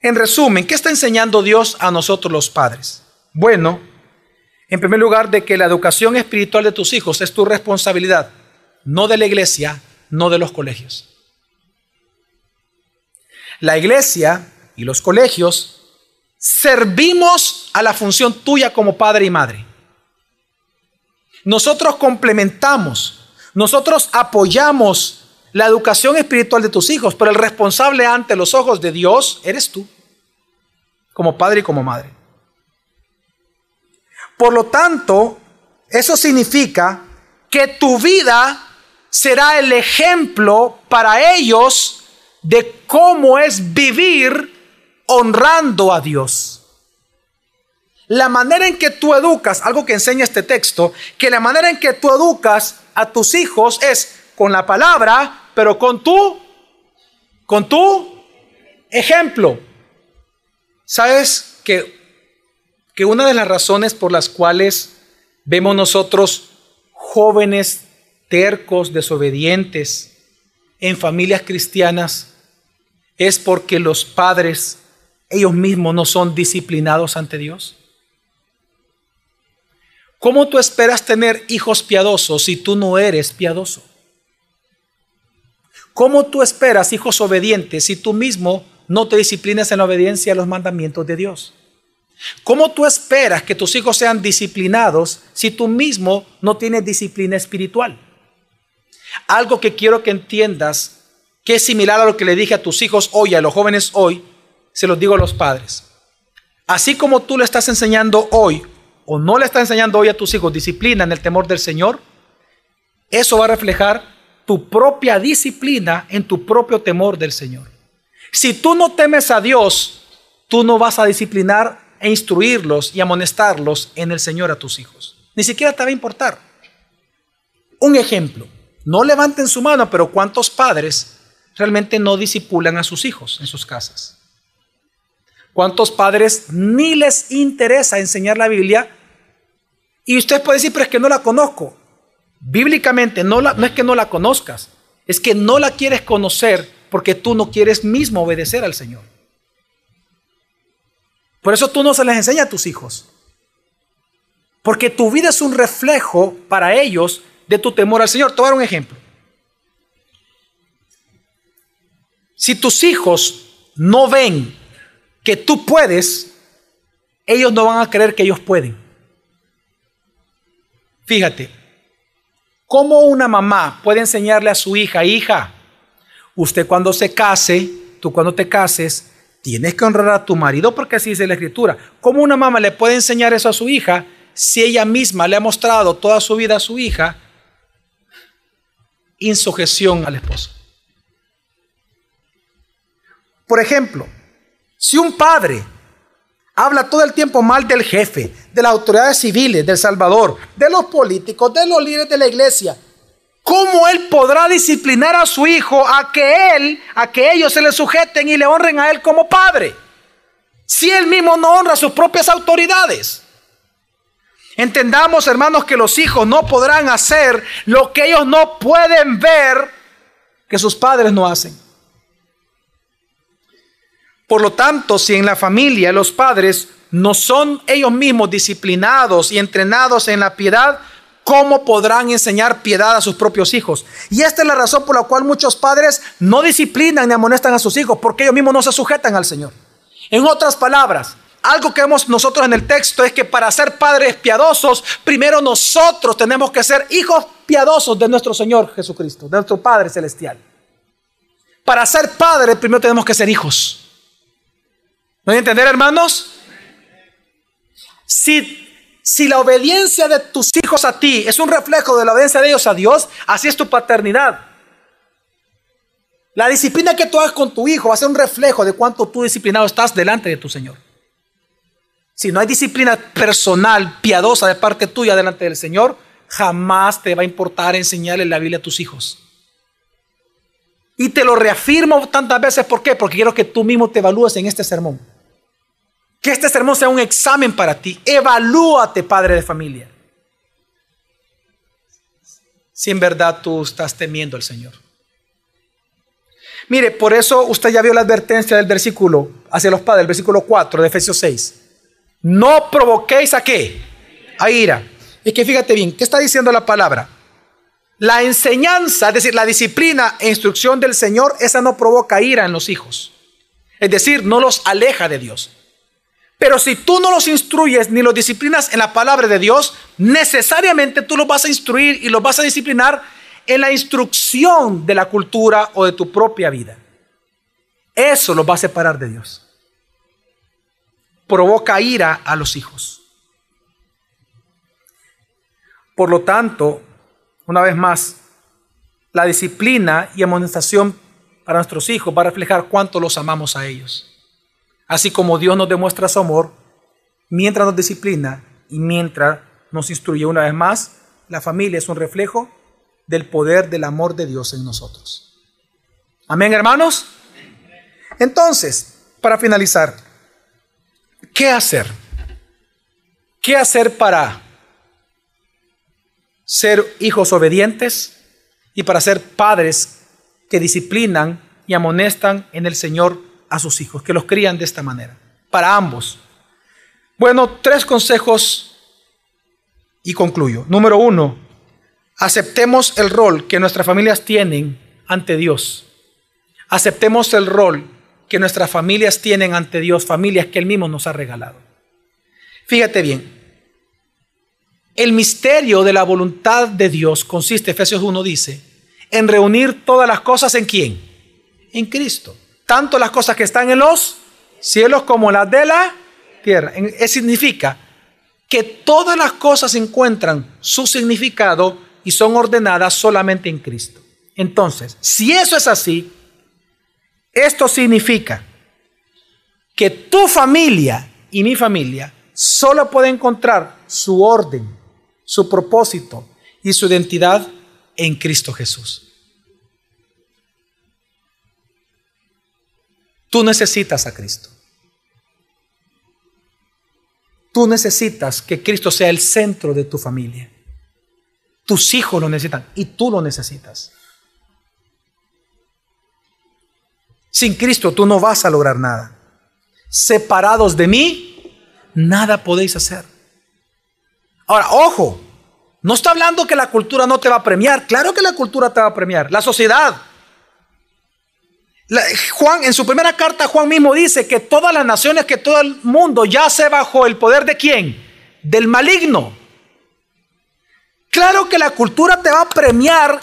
en resumen, ¿qué está enseñando Dios a nosotros los padres? Bueno, en primer lugar, de que la educación espiritual de tus hijos es tu responsabilidad, no de la iglesia, no de los colegios. La iglesia y los colegios servimos a la función tuya como padre y madre. Nosotros complementamos, nosotros apoyamos la educación espiritual de tus hijos, pero el responsable ante los ojos de Dios eres tú, como padre y como madre. Por lo tanto, eso significa que tu vida será el ejemplo para ellos de cómo es vivir honrando a Dios. La manera en que tú educas, algo que enseña este texto, que la manera en que tú educas a tus hijos es con la palabra, pero con tu, con tu ejemplo. ¿Sabes que que una de las razones por las cuales vemos nosotros jóvenes tercos, desobedientes en familias cristianas es porque los padres ellos mismos no son disciplinados ante Dios. ¿Cómo tú esperas tener hijos piadosos si tú no eres piadoso? ¿Cómo tú esperas hijos obedientes si tú mismo no te disciplinas en la obediencia a los mandamientos de Dios? ¿Cómo tú esperas que tus hijos sean disciplinados si tú mismo no tienes disciplina espiritual? Algo que quiero que entiendas, que es similar a lo que le dije a tus hijos hoy, a los jóvenes hoy, se los digo a los padres. Así como tú le estás enseñando hoy, o no le estás enseñando hoy a tus hijos disciplina en el temor del Señor, eso va a reflejar tu propia disciplina en tu propio temor del Señor. Si tú no temes a Dios, tú no vas a disciplinar e instruirlos y amonestarlos en el Señor a tus hijos. Ni siquiera te va a importar. Un ejemplo, no levanten su mano, pero ¿cuántos padres realmente no disipulan a sus hijos en sus casas? ¿Cuántos padres ni les interesa enseñar la Biblia? Y usted puede decir, pero es que no la conozco. Bíblicamente no, no es que no la conozcas, es que no la quieres conocer porque tú no quieres mismo obedecer al Señor. Por eso tú no se les enseñas a tus hijos. Porque tu vida es un reflejo para ellos de tu temor al Señor. Te voy a dar un ejemplo. Si tus hijos no ven que tú puedes, ellos no van a creer que ellos pueden. Fíjate, ¿cómo una mamá puede enseñarle a su hija, hija, usted cuando se case, tú cuando te cases, Tienes que honrar a tu marido porque así dice la escritura. ¿Cómo una mamá le puede enseñar eso a su hija si ella misma le ha mostrado toda su vida a su hija insujeción al esposo. Por ejemplo, si un padre habla todo el tiempo mal del jefe, de las autoridades civiles del Salvador, de los políticos, de los líderes de la iglesia, ¿cómo él podrá disciplinar a su hijo a que él, a que ellos se le sujeten y le honren a él como padre? Si él mismo no honra a sus propias autoridades. Entendamos, hermanos, que los hijos no podrán hacer lo que ellos no pueden ver que sus padres no hacen. Por lo tanto, si en la familia los padres no son ellos mismos disciplinados y entrenados en la piedad, ¿cómo podrán enseñar piedad a sus propios hijos? Y esta es la razón por la cual muchos padres no disciplinan ni amonestan a sus hijos, porque ellos mismos no se sujetan al Señor. En otras palabras, algo que vemos nosotros en el texto es que para ser padres piadosos, primero nosotros tenemos que ser hijos piadosos de nuestro Señor Jesucristo, de nuestro Padre Celestial. Para ser padres, primero tenemos que ser hijos. ¿No hay entender, hermanos? Si, si la obediencia de tus hijos a ti es un reflejo de la obediencia de ellos a Dios, así es tu paternidad. La disciplina que tú hagas con tu hijo va a ser un reflejo de cuánto tú disciplinado estás delante de tu Señor. Si no hay disciplina personal, piadosa de parte tuya delante del Señor, jamás te va a importar enseñarle la Biblia a tus hijos. Y te lo reafirmo tantas veces, ¿por qué? Porque quiero que tú mismo te evalúes en este sermón. Que este sermón sea un examen para ti. Evalúate, padre de familia. Si en verdad tú estás temiendo al Señor. Mire, por eso usted ya vio la advertencia del versículo hacia los padres, el versículo 4 de Efesios 6. No provoquéis a qué? A ira. Es que fíjate bien, ¿qué está diciendo la palabra? La enseñanza, es decir, la disciplina e instrucción del Señor, esa no provoca ira en los hijos. Es decir, no los aleja de Dios. Pero si tú no los instruyes ni los disciplinas en la palabra de Dios, necesariamente tú los vas a instruir y los vas a disciplinar en la instrucción de la cultura o de tu propia vida. Eso los va a separar de Dios provoca ira a los hijos. Por lo tanto, una vez más, la disciplina y amonestación para nuestros hijos va a reflejar cuánto los amamos a ellos. Así como Dios nos demuestra su amor mientras nos disciplina y mientras nos instruye una vez más, la familia es un reflejo del poder del amor de Dios en nosotros. Amén, hermanos. Entonces, para finalizar, ¿Qué hacer? ¿Qué hacer para ser hijos obedientes y para ser padres que disciplinan y amonestan en el Señor a sus hijos, que los crían de esta manera? Para ambos. Bueno, tres consejos y concluyo. Número uno, aceptemos el rol que nuestras familias tienen ante Dios. Aceptemos el rol que nuestras familias tienen ante Dios, familias que Él mismo nos ha regalado. Fíjate bien, el misterio de la voluntad de Dios consiste, Efesios 1 dice, en reunir todas las cosas en quién? En Cristo. Tanto las cosas que están en los cielos como las de la tierra. Eso significa que todas las cosas encuentran su significado y son ordenadas solamente en Cristo. Entonces, si eso es así, esto significa que tu familia y mi familia solo puede encontrar su orden, su propósito y su identidad en Cristo Jesús. Tú necesitas a Cristo. Tú necesitas que Cristo sea el centro de tu familia. Tus hijos lo necesitan y tú lo necesitas. Sin Cristo tú no vas a lograr nada. Separados de mí, nada podéis hacer. Ahora, ojo, no está hablando que la cultura no te va a premiar. Claro que la cultura te va a premiar. La sociedad. Juan, en su primera carta, Juan mismo dice que todas las naciones, que todo el mundo yace bajo el poder de quién? Del maligno. Claro que la cultura te va a premiar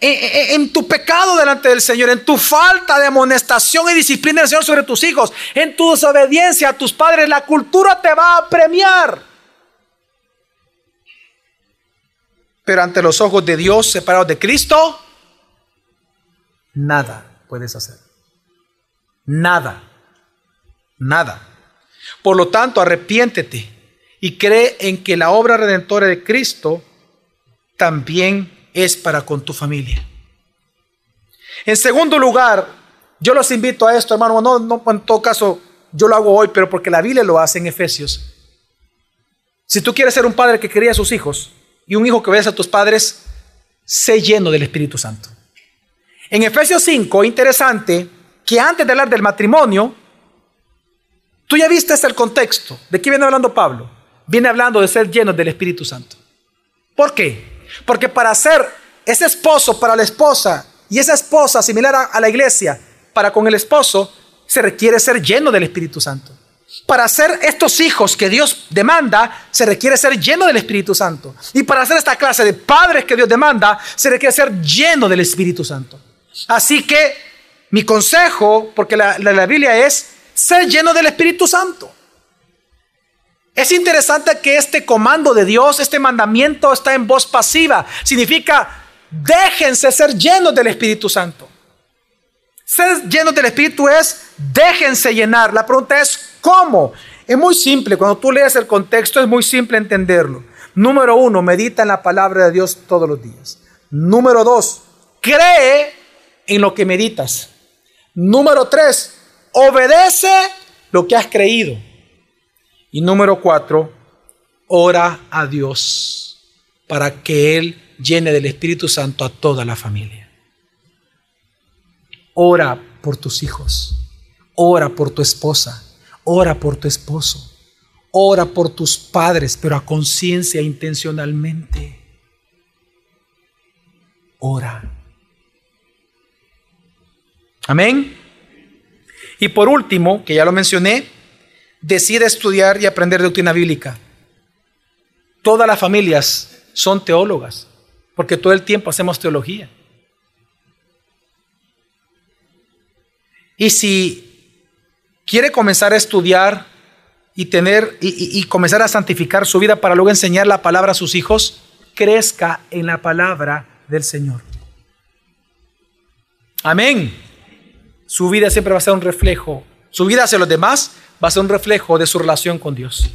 en, tu pecado delante del Señor, en tu falta de amonestación y disciplina del Señor sobre tus hijos, en tu desobediencia a tus padres, la cultura te va a premiar. Pero ante los ojos de Dios, separados de Cristo, nada puedes hacer. Nada. Nada. Por lo tanto, arrepiéntete y cree en que la obra redentora de Cristo también es para con tu familia. En segundo lugar, yo los invito a esto, hermano, no, en todo caso yo lo hago hoy, pero porque la Biblia lo hace en Efesios. Si tú quieres ser un padre que quería a sus hijos y un hijo que veas a tus padres, sé lleno del Espíritu Santo. En Efesios 5, interesante que antes de hablar del matrimonio, tú ya viste el contexto. ¿De qué viene hablando Pablo? Viene hablando de ser lleno del Espíritu Santo. ¿Por qué? Porque para ser ese esposo para la esposa y esa esposa similar a, a la iglesia para con el esposo, se requiere ser lleno del Espíritu Santo. Para ser estos hijos que Dios demanda, se requiere ser lleno del Espíritu Santo. Y para ser esta clase de padres que Dios demanda, se requiere ser lleno del Espíritu Santo. Así que mi consejo, porque la, la, Biblia es ser lleno del Espíritu Santo. Es interesante que este comando de Dios, este mandamiento está en voz pasiva. Significa, déjense ser llenos del Espíritu Santo. Ser llenos del Espíritu es, déjense llenar. La pregunta es, ¿cómo? Es muy simple. Cuando tú lees el contexto es muy simple entenderlo. Número uno, medita en la palabra de Dios todos los días. Número dos, cree en lo que meditas. Número tres, obedece lo que has creído. Y número cuatro, ora a Dios para que Él llene del Espíritu Santo a toda la familia. Ora por tus hijos, ora por tu esposa, ora por tu esposo, ora por tus padres, pero a conciencia intencionalmente. Ora. Amén. Y por último, que ya lo mencioné, decide estudiar y aprender doctrina bíblica. Todas las familias son teólogas, porque todo el tiempo hacemos teología. Y si quiere comenzar a estudiar y tener y, y, comenzar a santificar su vida para luego enseñar la palabra a sus hijos, crezca en la palabra del Señor. Amén su vida siempre va a ser un reflejo. Su vida hacia los demás va a ser un reflejo de su relación con Dios.